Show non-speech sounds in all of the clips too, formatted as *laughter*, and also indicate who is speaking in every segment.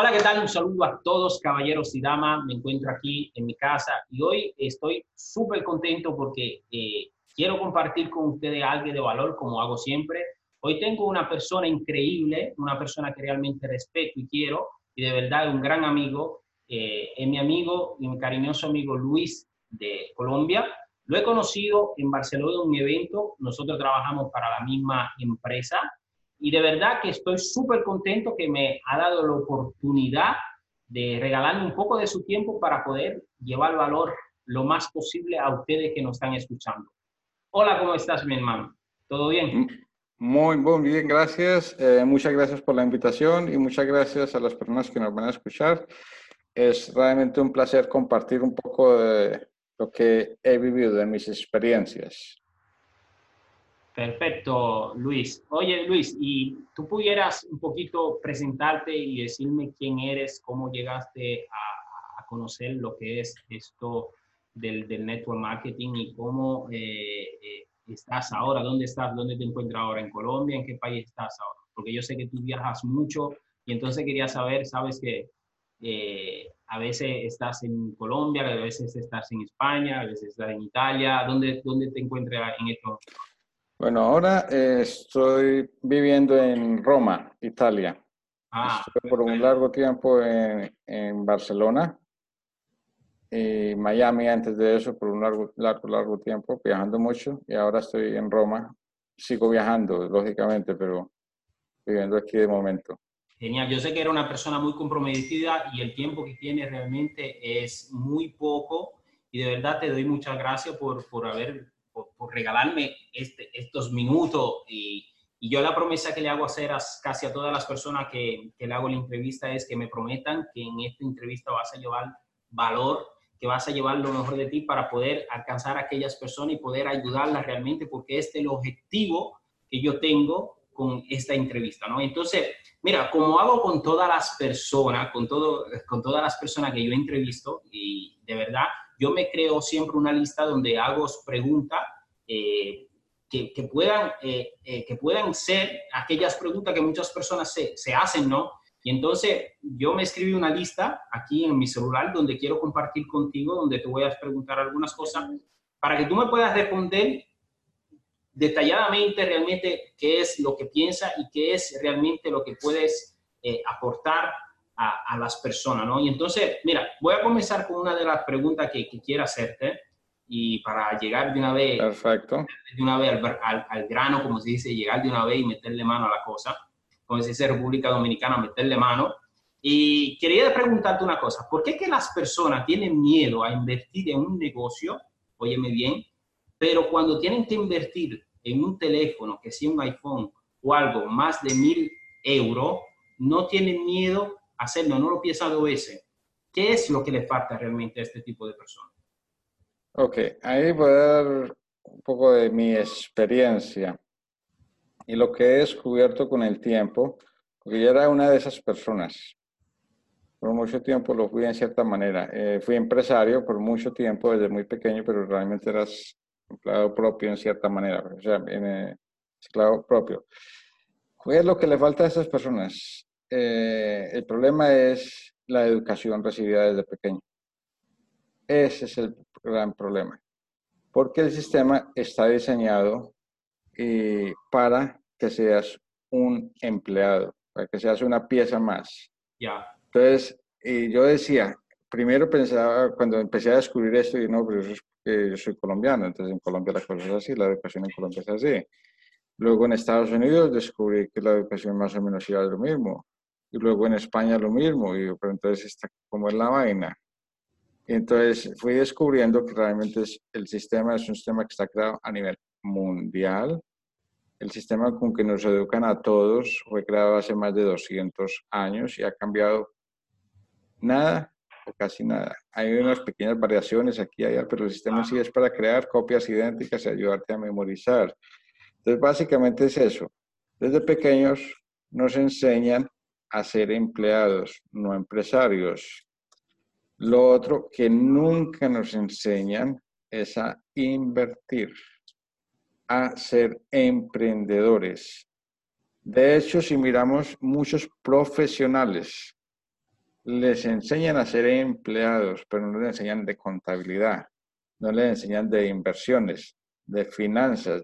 Speaker 1: Hola, ¿qué tal? Un saludo a todos, caballeros y damas. Me encuentro aquí en mi casa y hoy estoy súper contento porque eh, quiero compartir con ustedes algo de valor, como hago siempre. Hoy tengo una persona increíble, una persona que realmente respeto y quiero, y de verdad un gran amigo. Eh, es mi amigo y mi cariñoso amigo Luis de Colombia. Lo he conocido en Barcelona en un evento. Nosotros trabajamos para la misma empresa y de verdad que estoy súper contento que me ha dado la oportunidad de regalarme un poco de su tiempo para poder llevar valor lo más posible a ustedes que nos están escuchando. Hola, ¿cómo estás, mi hermano? ¿Todo bien?
Speaker 2: Muy, muy bien, gracias. Eh, muchas gracias por la invitación y muchas gracias a las personas que nos van a escuchar. Es realmente un placer compartir un poco de lo que he vivido, de mis experiencias.
Speaker 1: Perfecto, Luis. Oye, Luis, y tú pudieras un poquito presentarte y decirme quién eres, cómo llegaste a, conocer lo que es esto del, network marketing y cómo eh, eh, estás ahora, dónde estás, dónde te encuentras ahora, en Colombia, en qué país estás ahora. Porque yo sé que tú viajas mucho y entonces quería saber, sabes que eh, a veces estás en Colombia, a veces estás en España, a veces estás en Italia, ¿dónde, dónde te encuentras en esto?
Speaker 2: Bueno, ahora eh, estoy viviendo en Roma, Italia. Ah, Estuve por un largo tiempo en, en, Barcelona y Miami antes de eso por un largo, largo, largo tiempo, viajando mucho y ahora estoy en Roma. Sigo viajando, lógicamente, pero viviendo aquí de momento.
Speaker 1: Genial, yo sé que era una persona muy comprometida y el tiempo que tiene realmente es muy poco y de verdad te doy muchas gracias por, por haber por, regalarme este, estos minutos y, y, yo la promesa que le hago hacer a casi a todas las personas que, que, le hago la entrevista es que me prometan que en esta entrevista vas a llevar valor, que vas a llevar lo mejor de ti para poder alcanzar a aquellas personas y poder ayudarlas realmente, porque este es el objetivo que yo tengo con esta entrevista, ¿no? Entonces, mira, como hago con todas las personas, con, todo, con todas las personas que yo entrevisto, y de verdad, yo me creo siempre una lista donde hago preguntas eh, que, que, puedan, eh, eh, que puedan ser aquellas preguntas que muchas personas se, se, hacen, ¿no? Y entonces yo me escribí una lista aquí en mi celular donde quiero compartir contigo, donde te voy a preguntar algunas cosas para que tú me puedas responder detalladamente realmente qué es lo que piensa y qué es realmente lo que puedes aportar a, las personas, ¿no? Y entonces, mira, voy a comenzar con una de las preguntas que, que quiero hacerte y para llegar de una vez,
Speaker 2: Perfecto.
Speaker 1: de una vez al, al, grano, como se dice, llegar de una vez y meterle mano a la cosa, como se dice República Dominicana, meterle mano. Y quería preguntarte una cosa, ¿por qué que las personas tienen miedo a invertir en un negocio, óyeme bien, pero cuando tienen que invertir en un teléfono, que sea un iPhone o algo más de mil euros, no tienen miedo hacerlo, no lo piensa dos veces. ¿Qué es lo que le falta realmente a este tipo de personas?
Speaker 2: Ok, ahí voy a dar un poco de mi experiencia y lo que he descubierto con el tiempo, porque yo era una de esas personas. Por mucho tiempo lo fui en cierta manera. Eh, fui empresario por mucho tiempo, desde muy pequeño, pero realmente eras empleado propio en cierta manera, o sea, en, eh, propio. ¿Qué es lo que le falta a esas personas? Eh, el problema es la educación recibida desde pequeño. Ese es el gran problema. Porque el sistema está diseñado eh, para que seas un empleado, para que seas una pieza más.
Speaker 1: Ya.
Speaker 2: Entonces, yo decía, primero pensaba, cuando empecé a descubrir esto, y no, pero eso es yo soy colombiano, entonces en Colombia la cosa es así, la educación en Colombia es así. Luego en Estados Unidos descubrí que la educación más o menos iba a lo mismo y luego en España lo mismo, y pero entonces está como es la vaina. Y entonces fui descubriendo que realmente es, el sistema es un sistema que está creado a nivel mundial El sistema con que nos educan a todos fue creado hace más de 200 años y ha cambiado nada o casi nada. Hay unas pequeñas variaciones aquí y allá, pero el sistema sí es para crear copias idénticas y ayudarte a memorizar. Entonces, básicamente es eso. Desde pequeños nos enseñan a ser empleados, no empresarios. Lo otro que nunca nos enseñan es a invertir, a ser emprendedores. De hecho, si miramos muchos profesionales, les enseñan a ser empleados, pero no les enseñan de contabilidad, no les enseñan de inversiones, de finanzas,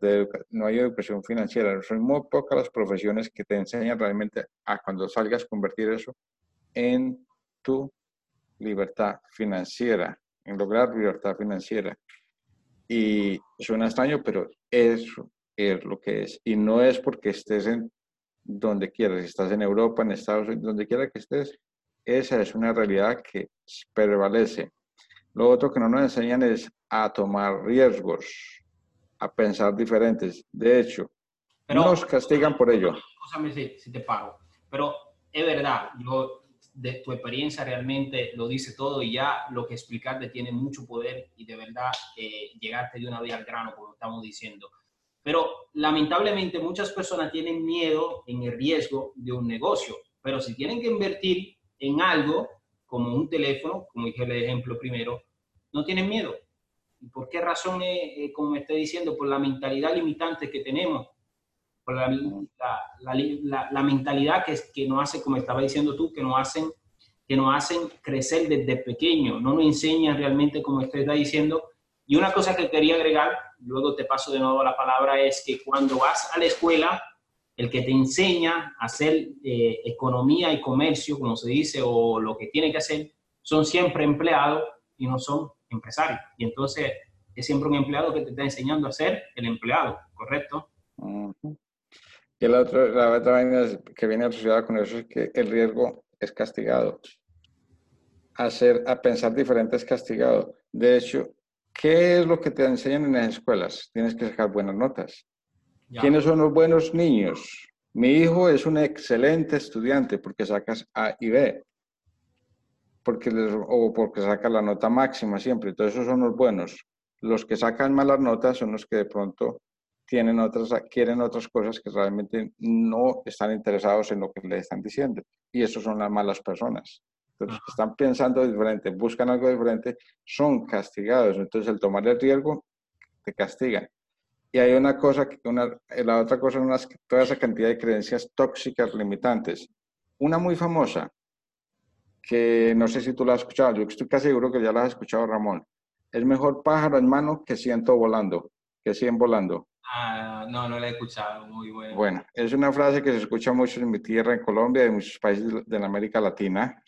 Speaker 2: no hay educación financiera. Son muy pocas las profesiones que te enseñan realmente a cuando salgas convertir eso en tu libertad financiera, en lograr libertad financiera. Y suena extraño, pero eso es lo que es. Y no es porque estés en donde quieras, si estás en Europa, en Estados Unidos, donde quiera que estés, esa es una realidad que prevalece. Lo otro que no nos enseñan es a tomar riesgos, a pensar diferentes. De hecho, no nos castigan por ello.
Speaker 1: Si, si te pago, pero es verdad, yo, de tu experiencia realmente lo dice todo y ya lo que explicarte tiene mucho poder y de verdad eh, llegarte de una vez al grano, como estamos diciendo. Pero lamentablemente muchas personas tienen miedo en el riesgo de un negocio, pero si tienen que invertir en algo, como un teléfono, como dije el ejemplo primero, no tienen miedo. ¿Y por qué razón, eh, como estoy diciendo? Por la mentalidad limitante que tenemos, por la, la, la, mentalidad que, que nos hace, como estaba diciendo tú, que nos hacen que nos hacen crecer desde pequeño, no nos enseñan realmente como usted está diciendo. Y una cosa que quería agregar, luego te paso de nuevo la palabra, es que cuando vas a la escuela, el que te enseña a hacer eh, economía y comercio, como se dice, o lo que tiene que hacer, son siempre empleados y no son empresarios. Y entonces es siempre un empleado que te está enseñando a ser el empleado, ¿correcto?
Speaker 2: Y la otra, la otra vaina que viene asociada con eso es que el riesgo es castigado. Hacer, a pensar diferente es castigado. De hecho, ¿qué es lo que te enseñan en las escuelas? Tienes que sacar buenas notas. ¿Quiénes son los buenos niños? Mi hijo es un excelente estudiante porque sacas A y B. Porque o porque saca la nota máxima siempre. Entonces esos son los buenos. Los que sacan malas notas son los que de pronto tienen otras, quieren otras cosas que realmente no están interesados en lo que le están diciendo. Y esos son las malas personas. Entonces, que están pensando diferente, buscan algo diferente, son castigados. Entonces, el tomar el riesgo, te castigan. Y hay una cosa, una, la otra cosa es toda esa cantidad de creencias tóxicas limitantes. Una muy famosa, que no sé si tú la has escuchado, yo estoy casi seguro que ya la has escuchado, Ramón. Es mejor pájaro en mano que ciento volando, que cien volando.
Speaker 1: Ah, no, no la he escuchado, muy bueno.
Speaker 2: Bueno, es una frase que se escucha mucho en mi tierra, en Colombia, y en muchos países de la América Latina.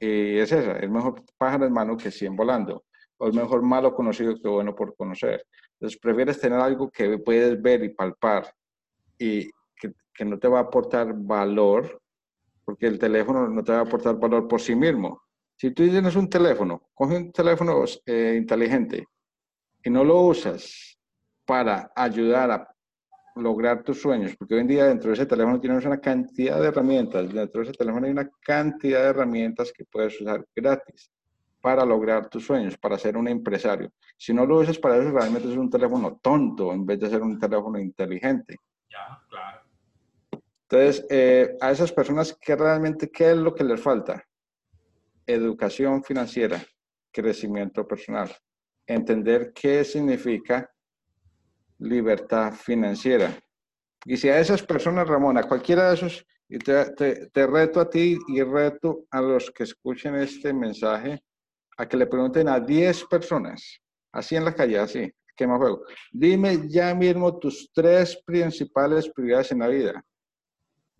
Speaker 2: Y es esa, es mejor pájaro en mano que cien volando. O es mejor malo conocido que bueno por conocer. Entonces, prefieres tener algo que puedes ver y palpar y que, que no te va a aportar valor, porque el teléfono no te va a aportar valor por sí mismo. Si tú tienes un teléfono, coge un teléfono eh, inteligente y no lo usas para ayudar a lograr tus sueños, porque hoy en día dentro de ese teléfono tienes una cantidad de herramientas, dentro de ese teléfono hay una cantidad de herramientas que puedes usar gratis para lograr tus sueños, para ser un empresario. Si no lo usas para eso, realmente es un teléfono tonto en vez de ser un teléfono inteligente.
Speaker 1: Ya, claro.
Speaker 2: Entonces, eh, a esas personas, ¿qué realmente, qué es lo que les falta? Educación financiera, crecimiento personal, entender qué significa libertad financiera. Y si a esas personas, Ramón, a cualquiera de esos, y te, te reto a ti y reto a los que escuchen este mensaje, a que le pregunten a 10 personas, así en la calle, así, quema juego. Dime ya mismo tus tres principales prioridades en la vida.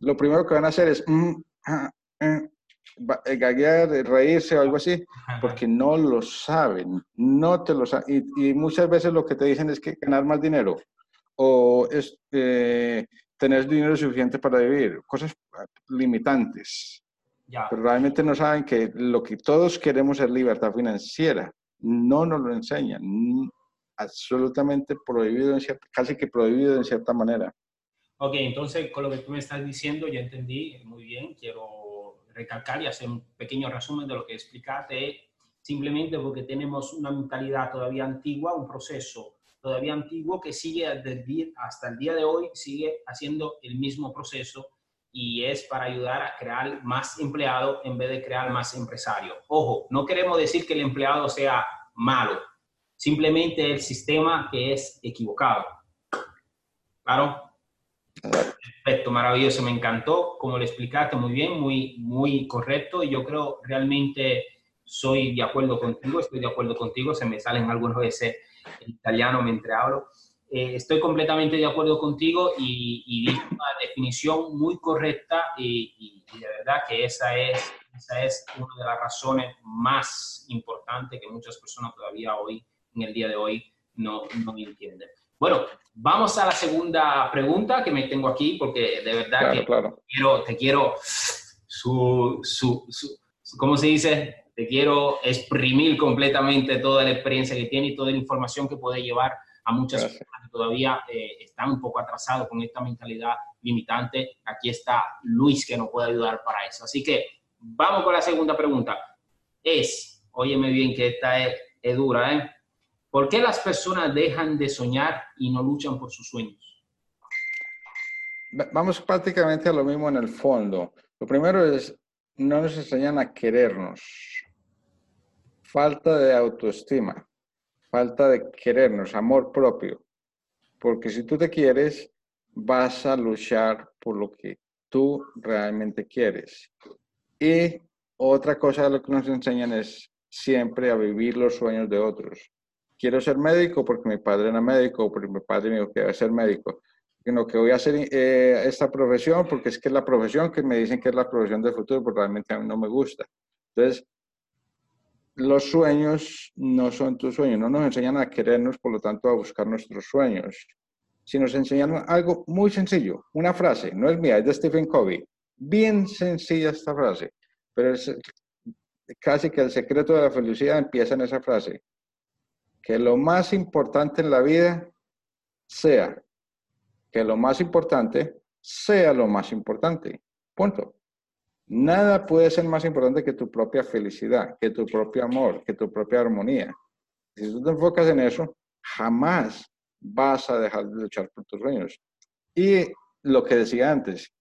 Speaker 2: Lo primero que van a hacer es mm, ah, eh, eh, gaguear, reírse o algo así, porque no lo saben, no te lo saben. Y, muchas veces lo que te dicen es que ganar más dinero o es, eh, tener dinero suficiente para vivir, cosas limitantes. Pero realmente no saben que lo que todos queremos es libertad financiera. No nos lo enseñan. Absolutamente prohibido, en cierta, casi que prohibido en cierta manera.
Speaker 1: Ok, entonces con lo que tú me estás diciendo ya entendí muy bien. Quiero recalcar y hacer un pequeño resumen de lo que explicaste. Simplemente porque tenemos una mentalidad todavía antigua, un proceso todavía antiguo que sigue hasta el día de hoy, sigue haciendo el mismo proceso y es para ayudar a crear más empleados en vez de crear más empresarios. Ojo, no queremos decir que el empleado sea malo, simplemente el sistema que es equivocado. ¿Claro? Perfecto, maravilloso, me encantó, como le explicaste muy bien, muy, muy correcto y yo creo realmente soy de acuerdo contigo, estoy de acuerdo contigo, se me salen algunas veces en italiano mientras hablo. Eh, estoy completamente de acuerdo contigo y, y una definición muy correcta y, de verdad que esa es, esa es una de las razones más importantes que muchas personas todavía hoy, en el día de hoy, no, no entienden. Bueno, vamos a la segunda pregunta que me tengo aquí, porque de verdad que Quiero, te quiero, su, su, su, ¿cómo se dice? Te quiero exprimir completamente toda la experiencia que tiene y toda la información que puede llevar a muchas personas que todavía eh, están un poco atrasados con esta mentalidad limitante. Aquí está Luis que nos puede ayudar para eso. Así que vamos con la segunda pregunta. Es, óyeme bien que esta es, es dura, ¿eh? ¿Por qué las personas dejan de soñar y no luchan por sus sueños?
Speaker 2: Vamos prácticamente a lo mismo en el fondo. Lo primero es, no nos enseñan a querernos. Falta de autoestima, falta de querernos, amor propio. Porque si tú te quieres, vas a luchar por lo que tú realmente quieres. Y otra cosa de lo que nos enseñan es siempre a vivir los sueños de otros quiero ser médico porque mi padre era médico, porque mi padre me dijo que a ser médico, sino que voy a hacer eh, esta profesión porque es que es la profesión que me dicen que es la profesión del futuro, pero realmente a mí no me gusta. Entonces, los sueños no son tus sueños, no nos enseñan a querernos, por lo tanto, a buscar nuestros sueños. Si nos enseñan algo muy sencillo, una frase, no es mía, es de Stephen Covey. Bien sencilla esta frase, pero es casi que el secreto de la felicidad empieza en esa frase que lo más importante en la vida sea, que lo más importante sea lo más importante. Punto. Nada puede ser más importante que tu propia felicidad, que tu propio amor, que tu propia armonía. Si tú te enfocas en eso, jamás vas a dejar de luchar por tus sueños. Y lo que decía antes,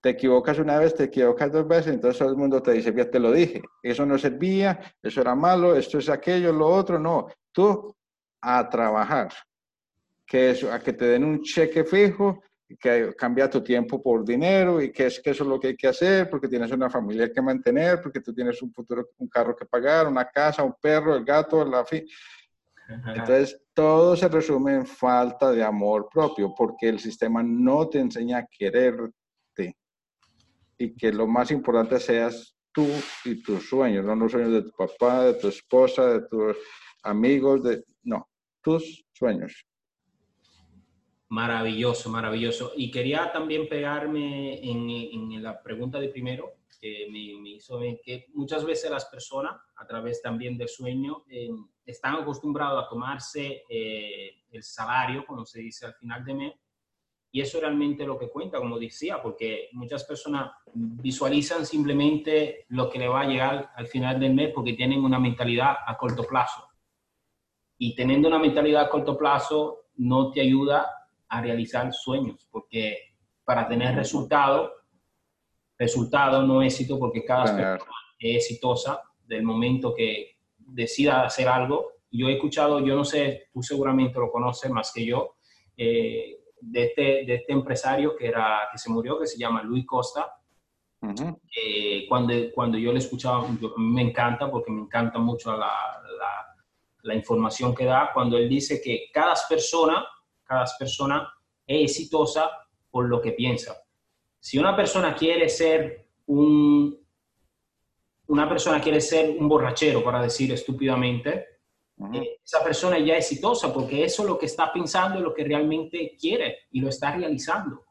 Speaker 2: te equivocas una vez, te equivocas dos veces, entonces todo el mundo te dice, ya te lo dije, eso no servía, eso era malo, esto es aquello, lo otro, no. Tú a trabajar, que eso, a que te den un cheque fijo, que cambia tu tiempo por dinero y que es que eso es lo que hay que hacer porque tienes una familia que mantener, porque tú tienes un futuro, un carro que pagar, una casa, un perro, el gato, la fi. Entonces, todo se resume en falta de amor propio, porque el sistema no te enseña a querer y que lo más importante seas tú y tus sueños, no los sueños de tu papá, de tu esposa, de tus amigos, de no, tus sueños.
Speaker 1: Maravilloso, maravilloso. Y quería también pegarme en, la pregunta de primero, que me, me, hizo que muchas veces las personas, a través también del sueño, eh, están acostumbrados a tomarse eh, el salario, como se dice al final de mes, y eso realmente lo que cuenta, como decía, porque muchas personas visualizan simplemente lo que le va a llegar al final del mes porque tienen una mentalidad a corto plazo. Y teniendo una mentalidad a corto plazo no te ayuda a realizar sueños, porque para tener resultado, resultado no éxito, porque cada persona es exitosa del momento que decida hacer algo. Yo he escuchado, yo no sé, tú seguramente lo conoces más que yo, eh, de este, de este empresario que, era, que se murió, que se llama Luis Costa. Eh, cuando, cuando yo le escuchaba, me encanta porque me encanta mucho la, la, la, información que da, cuando él dice que cada persona, cada persona es exitosa por lo que piensa. Si una persona quiere ser un, una persona quiere ser un borrachero, para decir estúpidamente, eh, esa persona ya es exitosa porque eso es lo que está pensando y lo que realmente quiere y lo está realizando.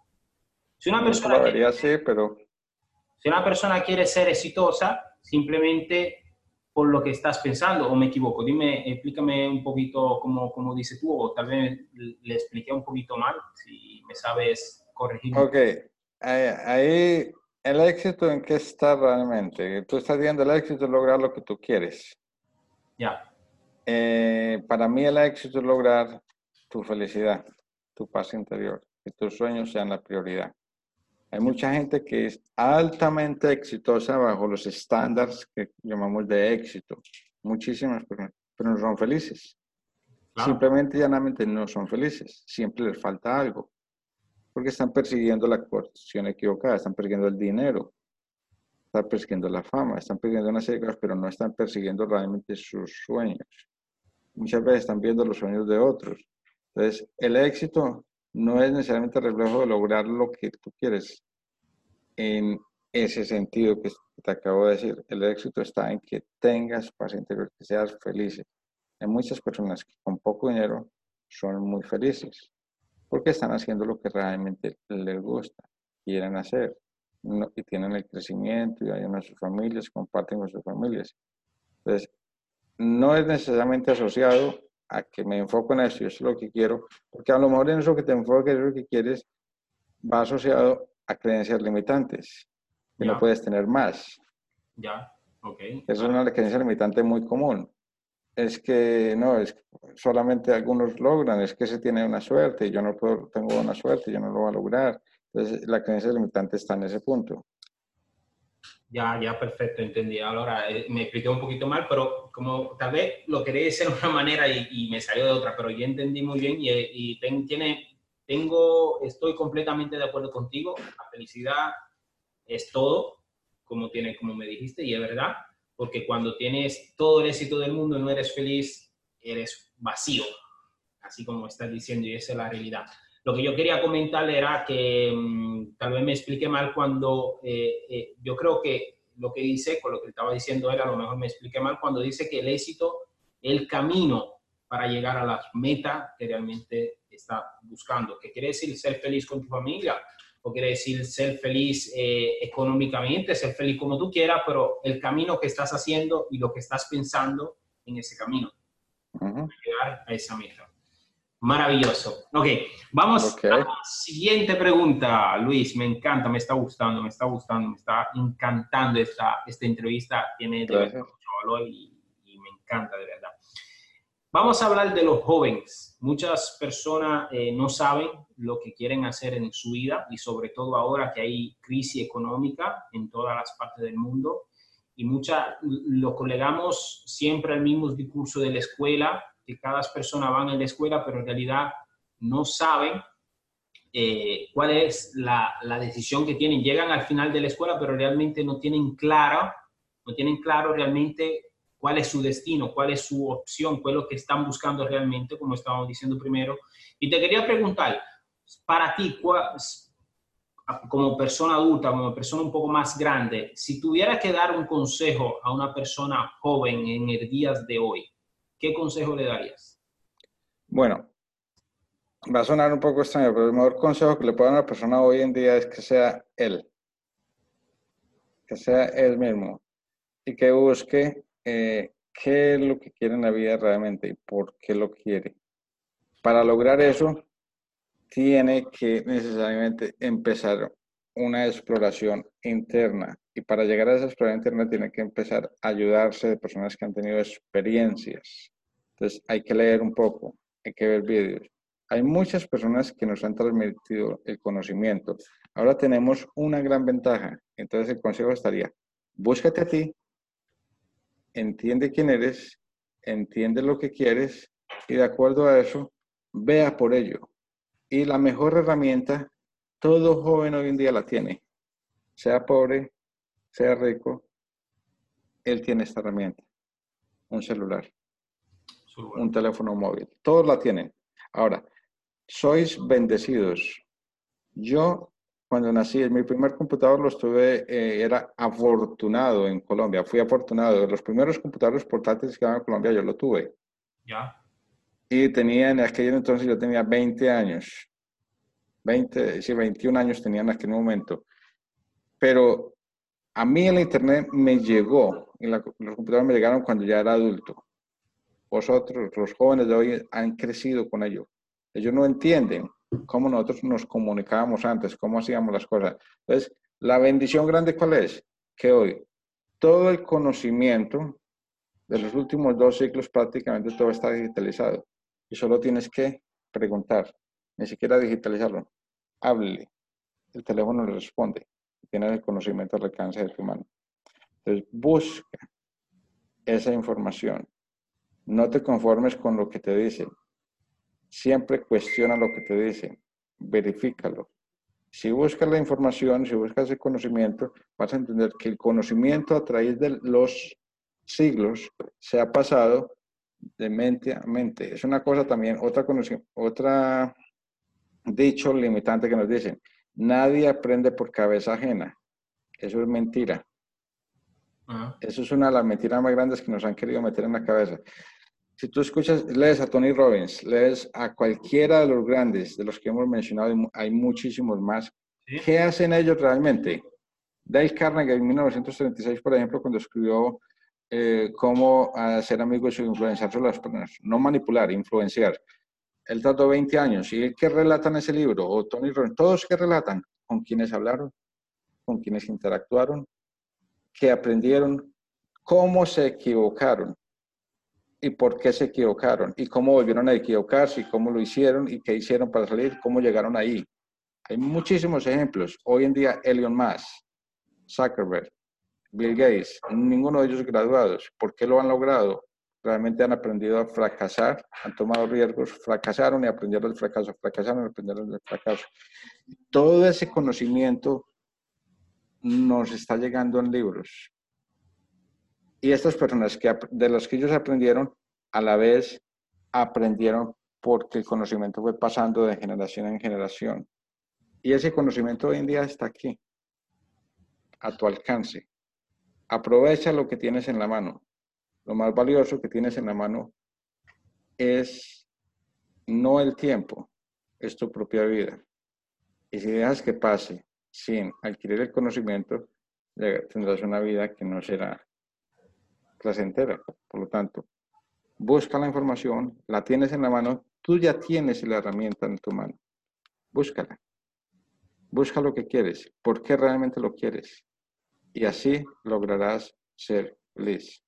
Speaker 1: Si una persona, quiere,
Speaker 2: pero...
Speaker 1: si una persona quiere ser exitosa, simplemente por lo que estás pensando, o me equivoco, dime, explícame un poquito cómo, cómo dices tú, o tal vez le expliqué un poquito mal, si me sabes corregir.
Speaker 2: Ok, ahí, el éxito en qué está realmente. Tú estás viendo el éxito es lograr lo que tú quieres.
Speaker 1: Ya.
Speaker 2: Eh, para mí el éxito es lograr tu felicidad, tu paz interior, que tus sueños sean la prioridad. Hay mucha gente que es altamente exitosa bajo los estándares que llamamos de éxito. Muchísimas personas, pero no son felices. Simplemente y llanamente no son felices. Siempre les falta algo. Porque están persiguiendo la cuestión equivocada, están persiguiendo el dinero, están persiguiendo la fama, están persiguiendo una serie de cosas, pero no están persiguiendo realmente sus sueños. Muchas veces están viendo los sueños de otros. Entonces, el éxito no es necesariamente reflejo de lograr lo que tú quieres en ese sentido que te acabo de decir. El éxito está en que tengas paz interior, que seas feliz. Hay muchas personas que con poco dinero son muy felices porque están haciendo lo que realmente les gusta, quieren hacer y tienen el crecimiento y ayudan a sus familias, comparten con sus familias. Entonces, no es necesariamente asociado a que me enfoco en eso, y eso es lo que quiero, porque a lo mejor en eso que te enfoques, lo que quieres, va asociado a creencias limitantes, que no puedes tener más.
Speaker 1: Ya, ok.
Speaker 2: Esa es una creencia limitante muy común. Es que no, es que solamente algunos logran, es que se tiene una suerte, y yo no puedo, tengo una suerte, yo no lo voy a lograr. Entonces, la creencia limitante está en ese punto.
Speaker 1: Ya, ya, perfecto, entendí. Ahora eh, me expliqué un poquito mal, pero como tal vez lo quería decir de una manera y, me salió de otra, pero ya entendí muy bien y, y tiene, tengo, estoy completamente de acuerdo contigo. La felicidad es todo, como, tiene, como me dijiste, y es verdad, porque cuando tienes todo el éxito del mundo y no eres feliz, eres vacío, así como estás diciendo, y esa es la realidad. Lo que yo quería comentar era que mm, tal vez me expliqué mal cuando eh, eh, yo creo que lo que dice, con lo que estaba diciendo él, a lo mejor me expliqué mal cuando dice que el éxito, el camino para llegar a las metas que realmente está buscando. ¿Qué quiere decir ser feliz con tu familia? O quiere decir ser feliz eh, económicamente, ser feliz como tú quieras, pero el camino que estás haciendo y lo que estás pensando en ese camino. Llegar a esa meta. Maravilloso. Ok, vamos a la siguiente pregunta, Luis. Me encanta, me está gustando, me está gustando, me está encantando esta, esta entrevista. Tiene de verdad mucho valor y, me encanta de verdad. Vamos a hablar de los jóvenes. Muchas personas eh, no saben lo que quieren hacer en su vida y sobre todo ahora que hay crisis económica en todas las partes del mundo y mucha, lo colegamos siempre al mismo discurso de la escuela cada persona van a la escuela, pero en realidad no saben eh, cuál es la, la, decisión que tienen. Llegan al final de la escuela, pero realmente no tienen claro, no tienen claro realmente cuál es su destino, cuál es su opción, cuál es lo que están buscando realmente, como estábamos diciendo primero. Y te quería preguntar, para ti, como persona adulta, como persona un poco más grande, si tuviera que dar un consejo a una persona joven en el día de hoy, ¿qué consejo le darías?
Speaker 2: Bueno, va a sonar un poco extraño, pero el mejor consejo que le puedo a una persona hoy en día es que sea él, que sea él mismo y que busque eh, qué es lo que quiere en la vida realmente y por qué lo quiere. Para lograr eso, tiene que necesariamente empezar una exploración interna. Y para llegar a esa exploración interna tiene que empezar a ayudarse de personas que han tenido experiencias. Entonces hay que leer un poco, hay que ver vídeos. Hay muchas personas que nos han transmitido el conocimiento. Ahora tenemos una gran ventaja. Entonces el consejo estaría, búscate a ti, entiende quién eres, entiende lo que quieres y de acuerdo a eso, vea por ello. Y la mejor herramienta, todo joven hoy en día la tiene. Sea pobre, sea rico, él tiene esta herramienta. Un celular, un teléfono móvil. Todos la tienen. Ahora, sois bendecidos. Yo cuando nací, mi primer computador lo tuve, eh, era afortunado en Colombia, fui afortunado. Los primeros computadores portátiles que había en Colombia yo lo tuve.
Speaker 1: Ya.
Speaker 2: Y tenía, en aquel entonces yo tenía 20 años. 20, sí, 21 años tenía en aquel momento. Pero a mí el Internet me llegó, y los computadores me llegaron cuando ya era adulto. Vosotros, los jóvenes de hoy, han crecido con ello. Ellos no entienden cómo nosotros nos comunicábamos antes, cómo hacíamos las cosas. Entonces, la bendición grande cuál es? Que hoy todo el conocimiento de los últimos dos ciclos prácticamente todo está digitalizado y solo tienes que preguntar, ni siquiera digitalizarlo, hable, el teléfono le responde, tiene el conocimiento al alcance de su mano. Entonces, busca esa información. No te conformes con lo que te dicen. Siempre cuestiona lo que te dicen. Verifícalo. Si buscas la información, si buscas el conocimiento, vas a entender que el conocimiento a través de los siglos se ha pasado de mente a mente. Es una cosa también, otra, otra dicho limitante que nos dicen, nadie aprende por cabeza ajena. Eso es mentira. Eso es una de las mentiras más grandes que nos han querido meter en la cabeza. Si tú escuchas, lees a Tony Robbins, lees a cualquiera de los grandes, de los que hemos mencionado, hay muchísimos más. ¿Qué hacen ellos realmente? Dale Carnegie en 1936, por ejemplo, cuando escribió eh, cómo ser amigos y influenciar sobre las personas, no manipular, influenciar. Él trató 20 años. ¿Y qué relatan ese libro? O Tony Robbins, todos que relatan, con quienes hablaron, con quienes interactuaron, que aprendieron cómo se equivocaron y por qué se equivocaron y cómo volvieron a equivocarse y cómo lo hicieron y qué hicieron para salir, cómo llegaron ahí. Hay muchísimos ejemplos. Hoy en día, Elon Musk, Zuckerberg, Bill Gates, ninguno de ellos graduados. ¿Por qué lo han logrado? Realmente han aprendido a fracasar, han tomado riesgos, fracasaron y aprendieron del fracaso, fracasaron y aprendieron del fracaso. Todo ese conocimiento nos está llegando en libros. Y estas personas que, de las que ellos aprendieron, a la vez aprendieron porque el conocimiento fue pasando de generación en generación. Y ese conocimiento hoy en día está aquí, a tu alcance. Aprovecha lo que tienes en la mano. Lo más valioso que tienes en la mano es no el tiempo, es tu propia vida. Y si dejas que pase sin adquirir el conocimiento, tendrás una vida que no será placentera. Por lo tanto, busca la información, la tienes en la mano, tú ya tienes la herramienta en tu mano. Búscala. Busca lo que quieres, por qué realmente lo quieres. Y así lograrás ser feliz.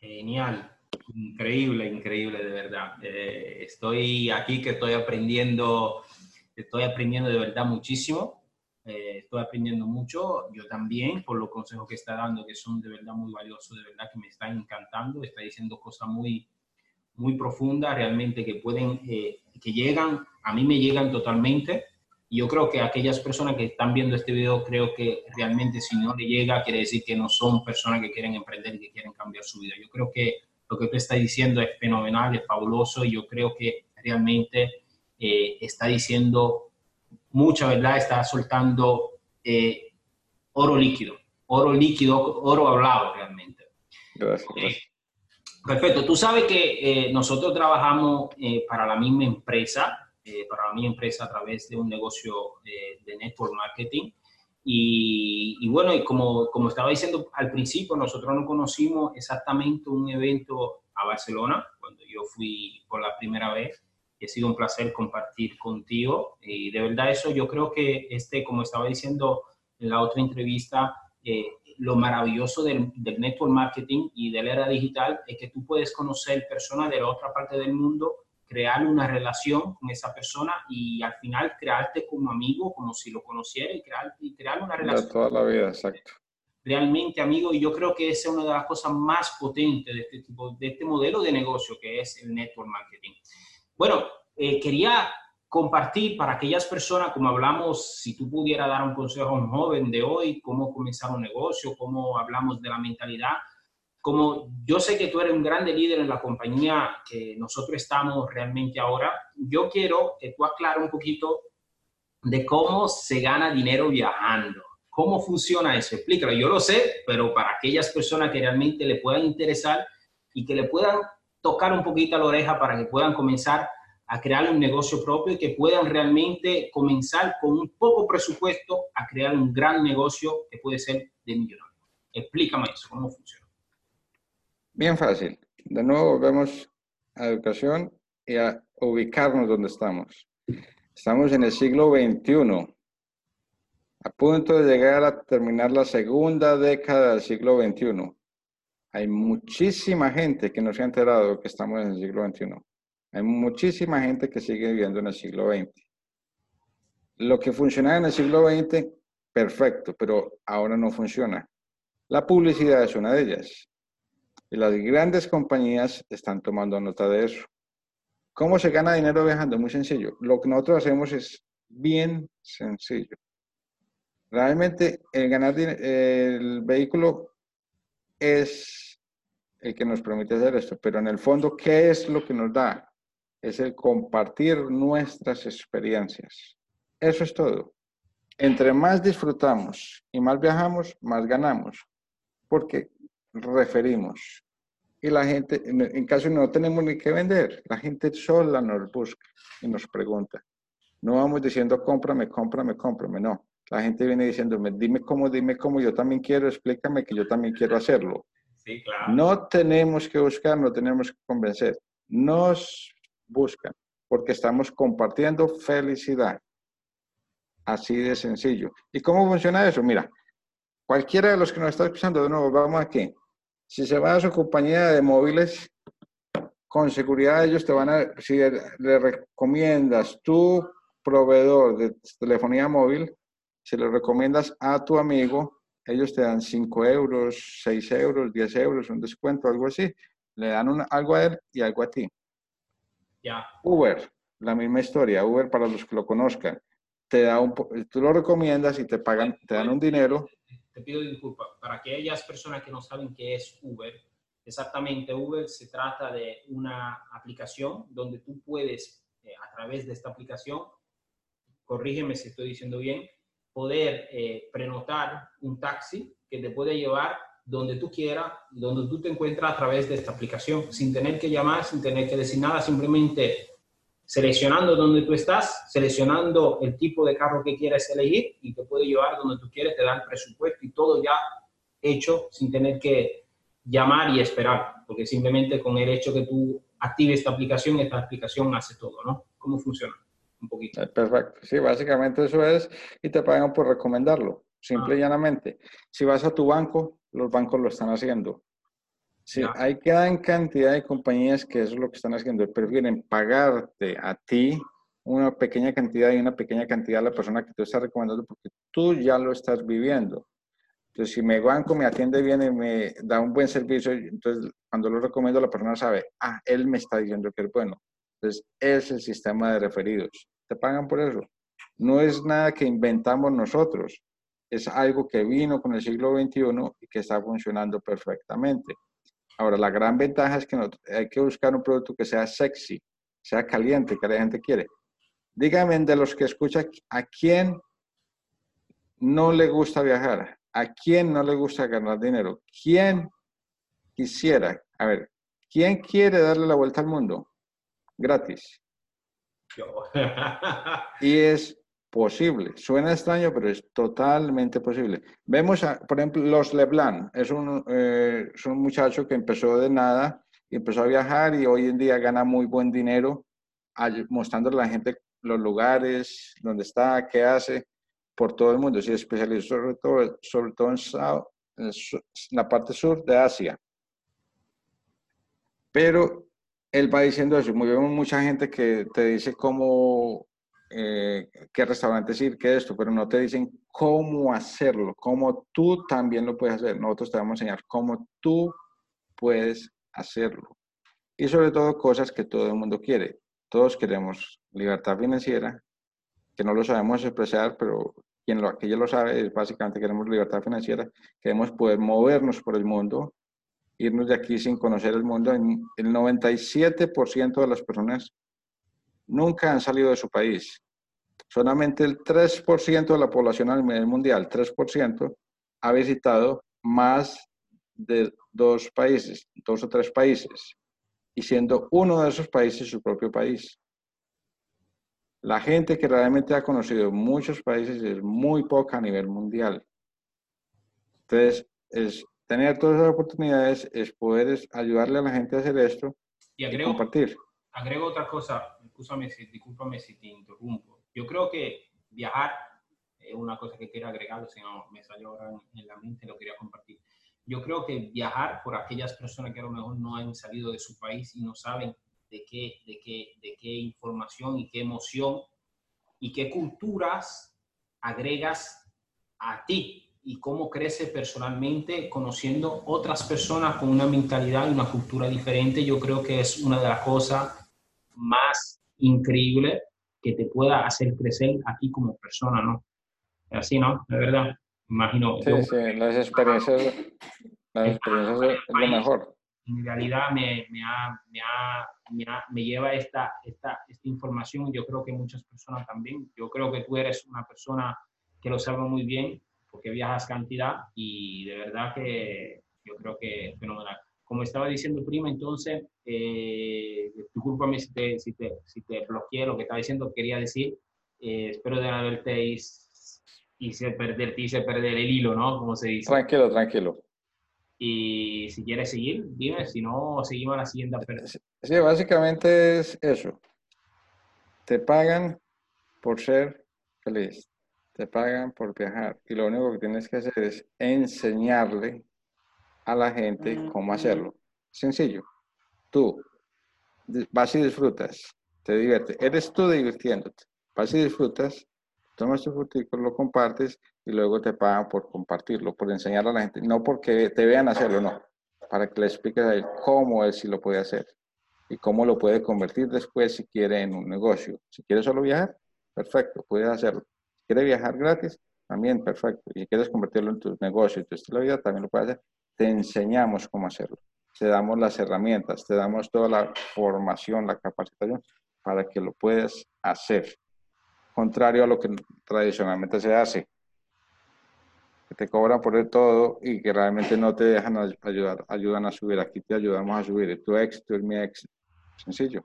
Speaker 1: Genial, increíble, increíble, de verdad. Eh, estoy aquí que estoy aprendiendo, estoy aprendiendo de verdad muchísimo eh, estoy aprendiendo mucho, yo también, por los consejos que está dando, que son de verdad muy valiosos, de verdad que me están encantando, está diciendo cosas muy, muy profundas, realmente que pueden, eh, que llegan, a mí me llegan totalmente. Y yo creo que aquellas personas que están viendo este video, creo que realmente si no le llega, quiere decir que no son personas que quieren emprender y que quieren cambiar su vida. Yo creo que lo que usted está diciendo es fenomenal, es fabuloso y yo creo que realmente eh, está diciendo mucha verdad está soltando eh, oro líquido, oro líquido, oro hablado realmente.
Speaker 2: Gracias.
Speaker 1: Perfecto. Tú sabes que eh, nosotros trabajamos eh, para la misma empresa, para la misma empresa a través de un negocio de network marketing. Y, y, bueno, y como, como estaba diciendo al principio, nosotros no conocimos exactamente un evento a Barcelona, cuando yo fui por la primera vez ha sido un placer compartir contigo. Y de verdad eso yo creo que, este, como estaba diciendo en la otra entrevista, eh, lo maravilloso del, del, network marketing y de la era digital es que tú puedes conocer personas de la otra parte del mundo, crear una relación con esa persona y al final crearte como amigo, como si lo conociera y crear, y crear una relación.
Speaker 2: De toda la vida, exacto.
Speaker 1: Realmente amigo, y yo creo que esa es una de las cosas más potentes de este, tipo, de este modelo de negocio que es el network marketing. Bueno, eh, quería compartir para aquellas personas, como hablamos, si tú pudieras dar un consejo a un joven de hoy, cómo comenzar un negocio, cómo hablamos de la mentalidad, como yo sé que tú eres un grande líder en la compañía que nosotros estamos realmente ahora, yo quiero que tú aclares un poquito de cómo se gana dinero viajando. ¿Cómo funciona eso? Explícalo. Yo lo sé, pero para aquellas personas que realmente le puedan interesar y que le puedan tocar un poquito la oreja para que puedan comenzar a crear un negocio propio y que puedan realmente comenzar con un poco presupuesto a crear un gran negocio que puede ser de millonario. Explícame eso, cómo funciona.
Speaker 2: Bien fácil. De nuevo volvemos a educación y a ubicarnos donde estamos. Estamos en el siglo XXI, a punto de llegar a terminar la segunda década del siglo XXI. Hay muchísima gente que no se ha enterado que estamos en el siglo XXI. Hay muchísima gente que sigue viviendo en el siglo XX. Lo que funcionaba en el siglo XX, perfecto, pero ahora no funciona. La publicidad es una de ellas. Y las grandes compañías están tomando nota de eso. ¿Cómo se gana dinero viajando? Muy sencillo. Lo que nosotros hacemos es bien sencillo. Realmente el ganar el vehículo es el que nos permite hacer esto, pero en el fondo, ¿qué es lo que nos da? Es el compartir nuestras experiencias. Eso es todo. Entre más disfrutamos y más viajamos, más ganamos, porque referimos. Y la gente, en caso no tenemos ni que vender, la gente sola nos busca y nos pregunta. No vamos diciendo cómprame, cómprame, cómprame, no. La gente viene diciéndome, dime cómo, dime cómo, yo también quiero, explícame que yo también quiero hacerlo.
Speaker 1: Sí, claro.
Speaker 2: No tenemos que buscar, no tenemos que convencer. Nos buscan porque estamos compartiendo felicidad. Así de sencillo. ¿Y cómo funciona eso? Mira, cualquiera de los que nos está escuchando, de nuevo, vamos aquí. Si se va a su compañía de móviles, con seguridad ellos te van a, si le recomiendas tu proveedor de telefonía móvil, si le recomiendas a tu amigo, ellos te dan 5 euros, 6 euros, 10 euros, un descuento, algo así. Le dan algo a él y algo a ti.
Speaker 1: Ya.
Speaker 2: Uber, la misma historia. Uber, para los que lo conozcan, te da un, tú lo recomiendas y te pagan, te dan un dinero.
Speaker 1: Te pido disculpas. Para aquellas personas que no saben qué es Uber, exactamente Uber se trata de una aplicación donde tú puedes, eh, a través de esta aplicación, corrígeme si estoy diciendo bien, poder eh, prenotar un taxi que te puede llevar donde tú quieras, donde tú te encuentras a través de esta aplicación, sin tener que llamar, sin tener que decir nada, simplemente seleccionando donde tú estás, seleccionando el tipo de carro que quieres elegir y te puede llevar donde tú quieres, te da el presupuesto y todo ya hecho sin tener que llamar y esperar, porque simplemente con el hecho que tú actives esta aplicación, esta aplicación hace todo, ¿no? ¿Cómo funciona? un poquito.
Speaker 2: Eh, perfecto. Sí, básicamente eso es y te pagan por recomendarlo, simple y ah. llanamente. Si vas a tu banco, los bancos lo están haciendo. Sí, hay gran cantidad de compañías que eso es lo que están haciendo, prefieren pagarte a ti una pequeña cantidad y una pequeña cantidad a la persona que te está recomendando porque tú ya lo estás viviendo. Entonces, si mi banco me atiende bien y me da un buen servicio, entonces cuando lo recomiendo la persona sabe, ah, él me está diciendo que es bueno. Entonces, es el sistema de referidos. Te pagan por eso. No es nada que inventamos nosotros. Es algo que vino con el siglo XXI y que está funcionando perfectamente. Ahora, la gran ventaja es que hay que buscar un producto que sea sexy, sea caliente, que la gente quiere. Dígame de los que escuchan, ¿a quién no le gusta viajar? ¿A quién no le gusta ganar dinero? ¿Quién quisiera? A ver, ¿quién quiere darle la vuelta al mundo? gratis. *laughs* y es posible. Suena extraño, pero es totalmente posible. Vemos, por ejemplo, los Leblanc. Es un, eh, es un muchacho que empezó de nada y empezó a viajar y hoy en día gana muy buen dinero mostrándole a la gente los lugares, donde está, qué hace, por todo el mundo. Se especializó sobre todo, sobre todo en la parte sur de Asia. Pero él va diciendo eso. Muy bien, mucha gente que te dice cómo, eh, qué restaurantes ir, qué esto, pero no te dicen cómo hacerlo, cómo tú también lo puedes hacer. Nosotros te vamos a enseñar cómo tú puedes hacerlo. Y sobre todo cosas que todo el mundo quiere. Todos queremos libertad financiera, que no lo sabemos expresar, pero quien lo, lo sabe es básicamente queremos libertad financiera, queremos poder movernos por el mundo, irnos de aquí sin conocer el mundo. El 97% de las personas nunca han salido de su país. Solamente el 3% de la población a nivel mundial, 3%, ha visitado más de dos países, dos o tres países, y siendo uno de esos países su propio país. La gente que realmente ha conocido muchos países es muy poca a nivel mundial. Entonces, es tener todas esas oportunidades es poder ayudarle a la gente a hacer esto
Speaker 1: y,
Speaker 2: agrego, compartir.
Speaker 1: Agrego otra cosa, discúlpame si, discúlpame si te interrumpo. Yo creo que viajar es una cosa que quiero agregar, si no me salió ahora en, la mente, lo quería compartir. Yo creo que viajar por aquellas personas que a lo mejor no han salido de su país y no saben de qué, de qué, de qué información y qué emoción y qué culturas agregas a ti y cómo crece personalmente conociendo otras personas con una mentalidad y una cultura diferente. Yo creo que es una de las cosas más increíbles que te pueda hacer crecer aquí como persona, ¿no? Así, ¿no? De verdad, imagino.
Speaker 2: Sí, sí, las experiencias, las experiencias es lo mejor.
Speaker 1: En realidad me, me, me, me, me lleva esta, esta, esta información. Yo creo que muchas personas también. Yo creo que tú eres una persona que lo sabe muy bien porque viajas cantidad y de verdad que yo creo que es fenomenal. Como estaba diciendo prima, entonces, eh, discúlpame si te, si, te, si te bloqueé lo que estaba diciendo, quería decir, eh, espero de haberte hice perder, hice perder el hilo, ¿no? Como se dice.
Speaker 2: Tranquilo, tranquilo.
Speaker 1: Y si quieres seguir, dime, si no, seguimos a la siguiente.
Speaker 2: Sí, básicamente es eso. Te pagan por ser feliz te pagan por viajar y lo único que tienes que hacer es enseñarle a la gente cómo hacerlo. Sencillo. Tú vas y disfrutas, te diviertes, eres tú divirtiéndote, vas y disfrutas, tomas tu frutico, lo compartes y luego te pagan por compartirlo, por enseñar a la gente, no porque te vean hacerlo, no, para que le expliques a él cómo él sí lo puede hacer y cómo lo puede convertir después si quiere en un negocio. Si quiere solo viajar, perfecto, puedes hacerlo quieres viajar gratis, también perfecto. Y quieres convertirlo en tu negocio, en tu estilo de vida, también lo puedes hacer. Te enseñamos cómo hacerlo. Te damos las herramientas, te damos toda la formación, la capacitación para que lo puedas hacer. Contrario a lo que tradicionalmente se hace. Que te cobran por el todo y que realmente no te dejan ayudar, ayudan a subir. Aquí te ayudamos a subir. Tu éxito es mi éxito. Sencillo.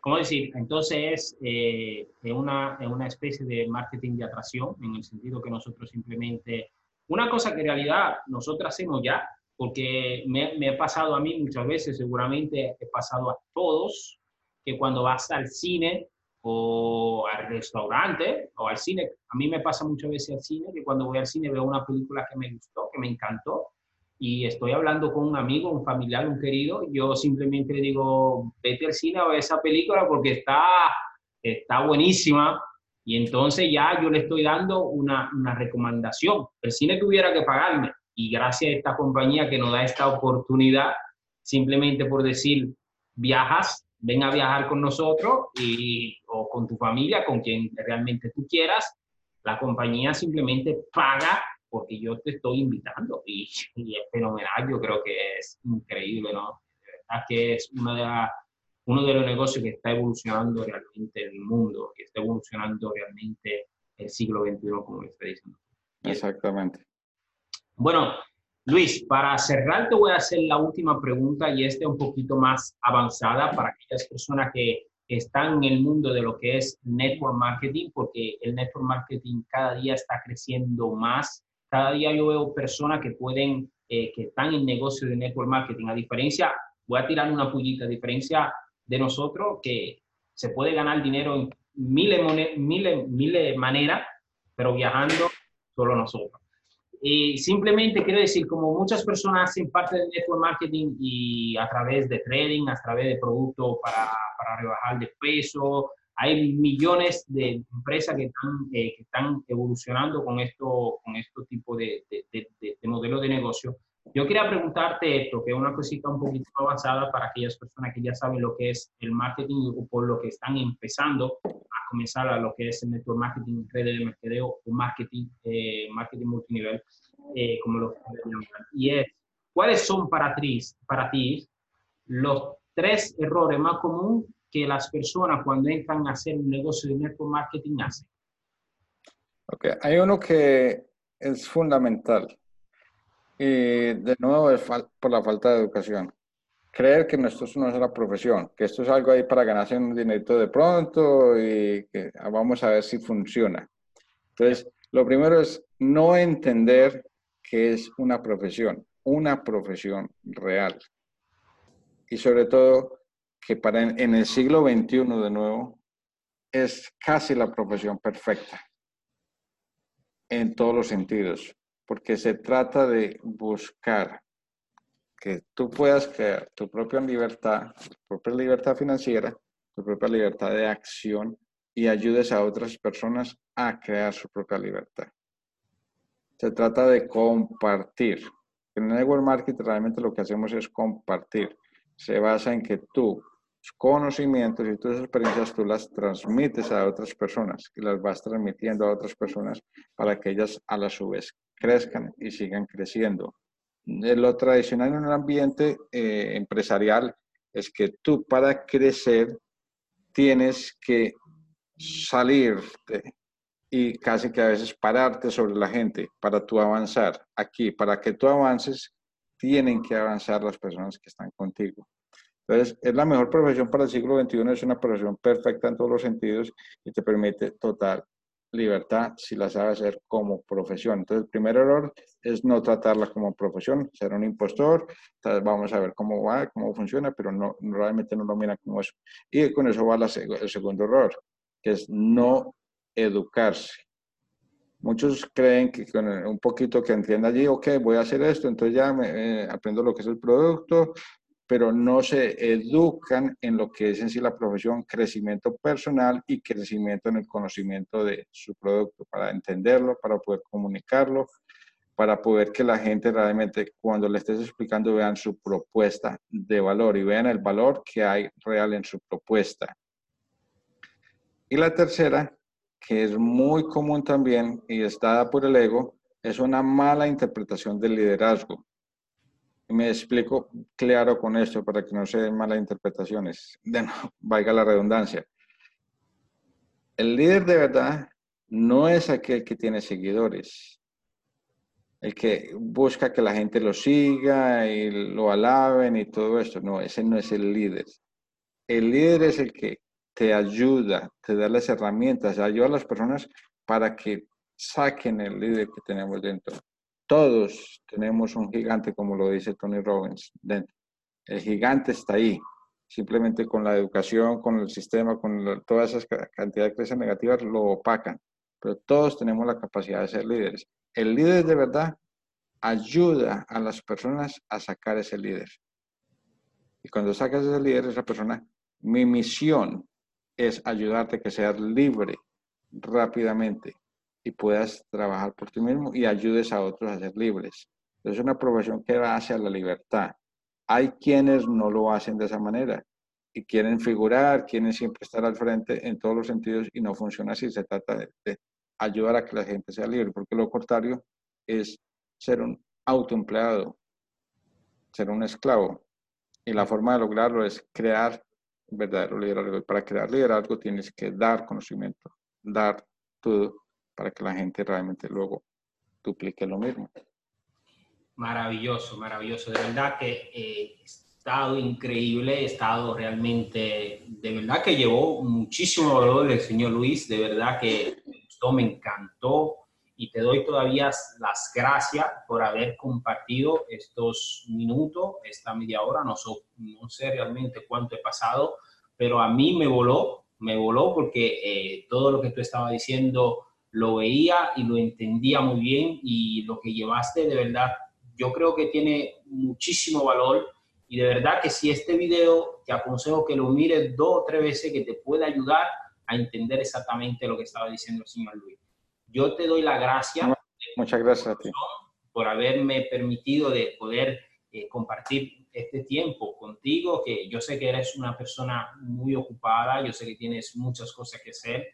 Speaker 1: ¿Cómo decir? Entonces es eh, una, una especie de marketing de atracción, en el sentido que nosotros simplemente, una cosa que en realidad nosotros hacemos ya, porque me, me he pasado a mí muchas veces, seguramente he pasado a todos, que cuando vas al cine o al restaurante o al cine, a mí me pasa muchas veces al cine, que cuando voy al cine veo una película que me gustó, que me encantó, y estoy hablando con un amigo, un familiar, un querido, yo simplemente le digo, vete al cine a ver esa película porque está, está buenísima. Y entonces ya yo le estoy dando una, una recomendación. El cine tuviera que pagarme. Y gracias a esta compañía que nos da esta oportunidad, simplemente por decir, viajas, ven a viajar con nosotros y, o con tu familia, con quien realmente tú quieras, la compañía simplemente paga porque yo te estoy invitando y, es fenomenal, yo creo que es increíble, ¿no? De verdad que es una de uno de los negocios que está evolucionando realmente el mundo, que está evolucionando realmente el siglo XXI, como está diciendo.
Speaker 2: Exactamente.
Speaker 1: Bueno, Luis, para cerrar te voy a hacer la última pregunta y esta un poquito más avanzada para aquellas personas que están en el mundo de lo que es network marketing, porque el network marketing cada día está creciendo más cada día yo veo personas que pueden, eh, que están en negocio de network marketing. A diferencia, voy a tirar una pullita, a diferencia de nosotros, que se puede ganar dinero en miles, miles, miles maneras, pero viajando solo nosotros. Y simplemente quiero decir, como muchas personas hacen parte del network marketing y a través de trading, a través de productos para, para rebajar de peso, hay millones de empresas que están, eh, que están evolucionando con esto, con este tipo de, de, de, de modelo de negocio. Yo quería preguntarte esto, que es una cosita un poquito avanzada para aquellas personas que ya saben lo que es el marketing o por lo que están empezando a comenzar a lo que es el network marketing, redes de mercadeo o marketing, eh, marketing multinivel, eh, como lo Y es, ¿cuáles son para ti, para ti los tres errores más comunes que las personas cuando entran a hacer un negocio de network marketing hacen?
Speaker 2: Ok, hay uno que es fundamental y de nuevo es por la falta de educación. Creer que esto no es la profesión, que esto es algo ahí para ganarse un dinerito de pronto y que ah, vamos a ver si funciona. Entonces, lo primero es no entender que es una profesión, una profesión real. Y sobre todo, que para en, el siglo XXI de nuevo es casi la profesión perfecta en todos los sentidos, porque se trata de buscar que tú puedas crear tu propia libertad, tu propia libertad financiera, tu propia libertad de acción y ayudes a otras personas a crear su propia libertad. Se trata de compartir. En el network marketing realmente lo que hacemos es compartir. Se basa en que tú conocimientos y tus experiencias tú las transmites a otras personas y las vas transmitiendo a otras personas para que ellas a la su vez crezcan y sigan creciendo. Lo tradicional en un ambiente eh, empresarial es que tú para crecer tienes que salir y casi que a veces pararte sobre la gente para tú avanzar. Aquí, para que tú avances, tienen que avanzar las personas que están contigo. Entonces, es la mejor profesión para el siglo XXI, es una profesión perfecta en todos los sentidos y te permite total libertad si la sabes hacer como profesión. Entonces, el primer error es no tratarla como profesión, ser un impostor, entonces vamos a ver cómo va, cómo funciona, pero no, realmente no lo mira como eso. Y con eso va el segundo error, que es no educarse. Muchos creen que con un poquito que entienda allí, ok, voy a hacer esto, entonces ya me, eh, aprendo lo que es el producto, pero no se educan en lo que es en sí la profesión, crecimiento personal y crecimiento en el conocimiento de su producto, para entenderlo, para poder comunicarlo, para poder que la gente realmente cuando le estés explicando vean su propuesta de valor y vean el valor que hay real en su propuesta. Y la tercera, que es muy común también y está por el ego, es una mala interpretación del liderazgo. Me explico claro con esto para que no se den malas interpretaciones. De no, *laughs* valga la redundancia. El líder de verdad no es aquel que tiene seguidores, el que busca que la gente lo siga y lo alaben y todo esto. No, ese no es el líder. El líder es el que te ayuda, te da las herramientas, ayuda a las personas para que saquen el líder que tenemos dentro. Todos tenemos un gigante, como lo dice Tony Robbins. El gigante está ahí. Simplemente con la educación, con el sistema, con todas esas cantidades de creencias negativas lo opacan. Pero todos tenemos la capacidad de ser líderes. El líder de verdad ayuda a las personas a sacar ese líder. Y cuando sacas ese líder, esa persona, mi misión es ayudarte a que seas libre rápidamente y puedas trabajar por ti mismo y ayudes a otros a ser libres. Es una profesión que va hacia la libertad. Hay quienes no lo hacen de esa manera y quieren figurar, quieren siempre estar al frente en todos los sentidos y no funciona así. Se trata de, ayudar a que la gente sea libre, porque lo contrario es ser un autoempleado, ser un esclavo. Y la forma de lograrlo es crear verdadero liderazgo. Y para crear liderazgo tienes que dar conocimiento, dar todo para que la gente realmente luego duplique lo mismo.
Speaker 1: Maravilloso, maravilloso. De verdad que eh, estado increíble, estado realmente, de verdad que llevó muchísimo valor el señor Luis, de verdad que esto me encantó y te doy todavía las gracias por haber compartido estos minutos, esta media hora, no, no sé realmente cuánto he pasado, pero a mí me voló, me voló porque eh, todo lo que tú estabas diciendo lo veía y lo entendía muy bien y lo que llevaste de verdad, yo creo que tiene muchísimo valor y de verdad que si este video te aconsejo que lo mires dos o tres veces que te puede ayudar a entender exactamente lo que estaba diciendo el señor Luis. Yo te doy la gracia.
Speaker 2: Muchas gracias a ti.
Speaker 1: Por haberme permitido de poder eh, compartir este tiempo contigo, que yo sé que eres una persona muy ocupada, yo sé que tienes muchas cosas que hacer,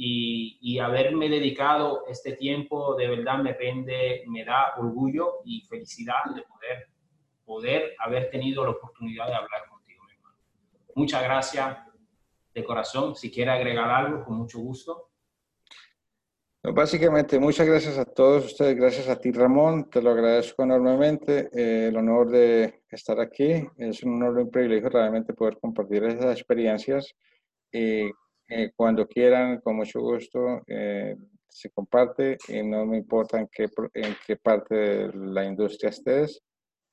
Speaker 1: y, haberme dedicado este tiempo de verdad me rende, me da orgullo y felicidad de poder, poder haber tenido la oportunidad de hablar contigo, mi hermano. Muchas gracias de corazón. Si quiere agregar algo, con mucho gusto.
Speaker 2: Básicamente, muchas gracias a todos ustedes, gracias a ti Ramón, te lo agradezco enormemente, eh, el honor de estar aquí, es un honor y un privilegio realmente poder compartir esas experiencias. y eh, cuando quieran, con mucho gusto, eh, se comparte y no me importa en qué, en qué parte de la industria estés,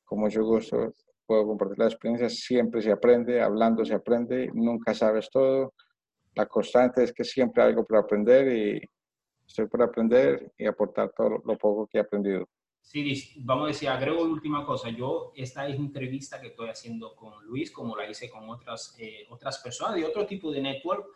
Speaker 2: con mucho gusto puedo compartir la experiencia, siempre se aprende, hablando se aprende, nunca sabes todo. La constante es que siempre hay algo por aprender y estoy por aprender y aportar todo lo poco que he aprendido.
Speaker 1: Sí, vamos a decir, agrego la última cosa. Yo, esta es entrevista que estoy haciendo con Luis, como la hice con otras, eh, otras personas de otro tipo de network,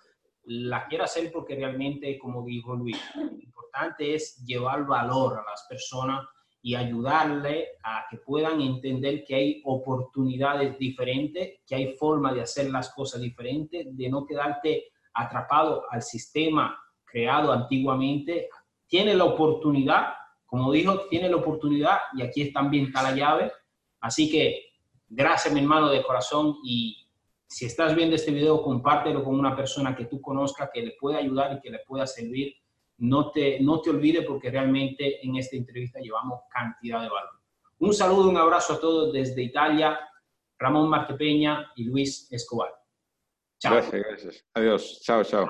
Speaker 1: la quiero hacer porque realmente, como dijo Luis, lo importante es llevar valor a las personas y ayudarle a que puedan entender que hay oportunidades diferentes, que hay forma de hacer las cosas diferentes, de no quedarte atrapado al sistema creado antiguamente. Tiene la oportunidad, como dijo, tiene la oportunidad y aquí también está la llave. Así que gracias, mi hermano, de corazón y si estás viendo este video, compártelo con una persona que tú conozcas, que le pueda ayudar y que le pueda servir. No te, no te olvides porque realmente en esta entrevista llevamos cantidad de valor. Un saludo, un abrazo a todos desde Italia, Ramón Martepeña y Luis Escobar.
Speaker 2: Chao. Gracias, gracias. Adiós. Chao, chao.